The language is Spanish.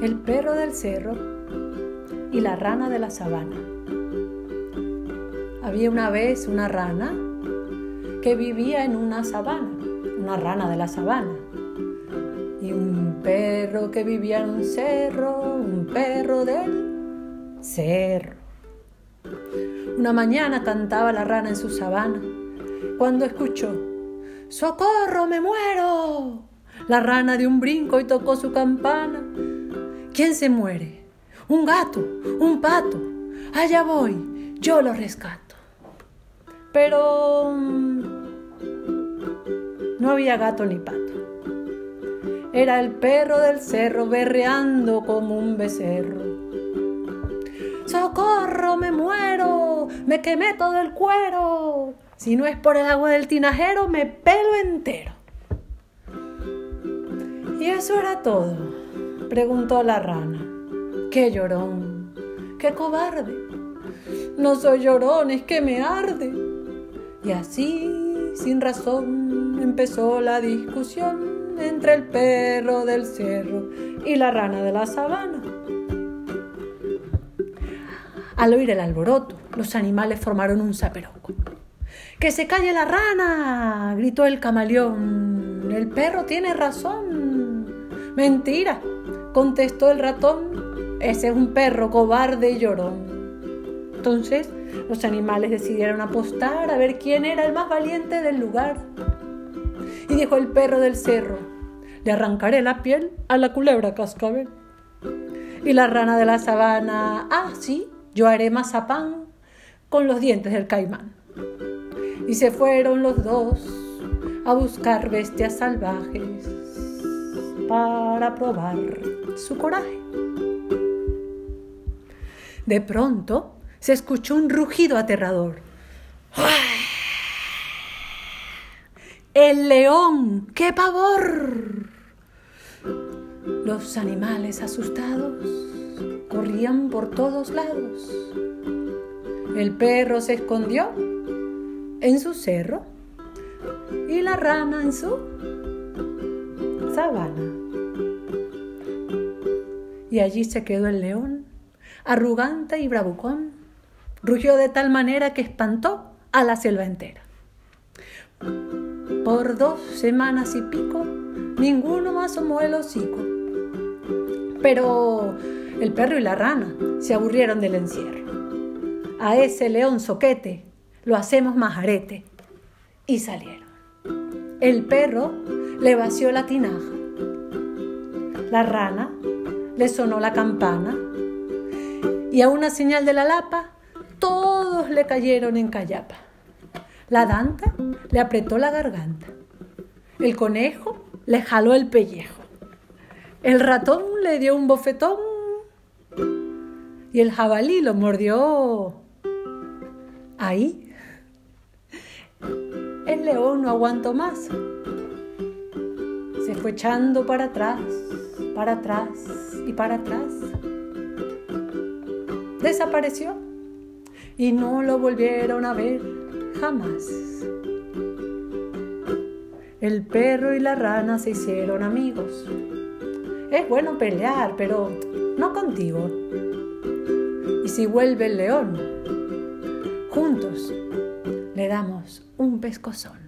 el perro del cerro y la rana de la sabana. Había una vez una rana que vivía en una sabana, una rana de la sabana. Y un perro que vivía en un cerro, un perro del cerro. Una mañana cantaba la rana en su sabana cuando escuchó, ¡Socorro, me muero! La rana dio un brinco y tocó su campana. ¿Quién se muere? Un gato, un pato. Allá voy, yo lo rescato. Pero mm, no había gato ni pato. Era el perro del cerro berreando como un becerro. ¡Socorro, me muero! ¡Me quemé todo el cuero! Si no es por el agua del tinajero, me pelo entero. ¿Y eso era todo? Preguntó la rana. ¡Qué llorón! ¡Qué cobarde! No soy llorón, es que me arde. Y así, sin razón, empezó la discusión entre el perro del cerro y la rana de la sabana. Al oír el alboroto, los animales formaron un zaperoco. ¡Que se calle la rana! gritó el camaleón. El perro tiene razón. Mentira, contestó el ratón. Ese es un perro cobarde y llorón. Entonces los animales decidieron apostar a ver quién era el más valiente del lugar. Y dijo el perro del cerro, le arrancaré la piel a la culebra cascabel. Y la rana de la sabana, ah, sí, yo haré mazapán con los dientes del caimán y se fueron los dos a buscar bestias salvajes probar su coraje. De pronto se escuchó un rugido aterrador. ¡El león! ¡Qué pavor! Los animales asustados corrían por todos lados. El perro se escondió en su cerro y la rana en su sabana. Allí se quedó el león, arrogante y bravucón, rugió de tal manera que espantó a la selva entera. Por dos semanas y pico, ninguno asomó el hocico. Pero el perro y la rana se aburrieron del encierro. A ese león soquete lo hacemos majarete. Y salieron. El perro le vació la tinaja. La rana le sonó la campana. Y a una señal de la lapa, todos le cayeron en callapa. La danta le apretó la garganta. El conejo le jaló el pellejo. El ratón le dio un bofetón. Y el jabalí lo mordió. Ahí el león no aguantó más. Se fue echando para atrás, para atrás y para atrás. Desapareció y no lo volvieron a ver jamás. El perro y la rana se hicieron amigos. Es bueno pelear, pero no contigo. Y si vuelve el león, juntos le damos un pescozón.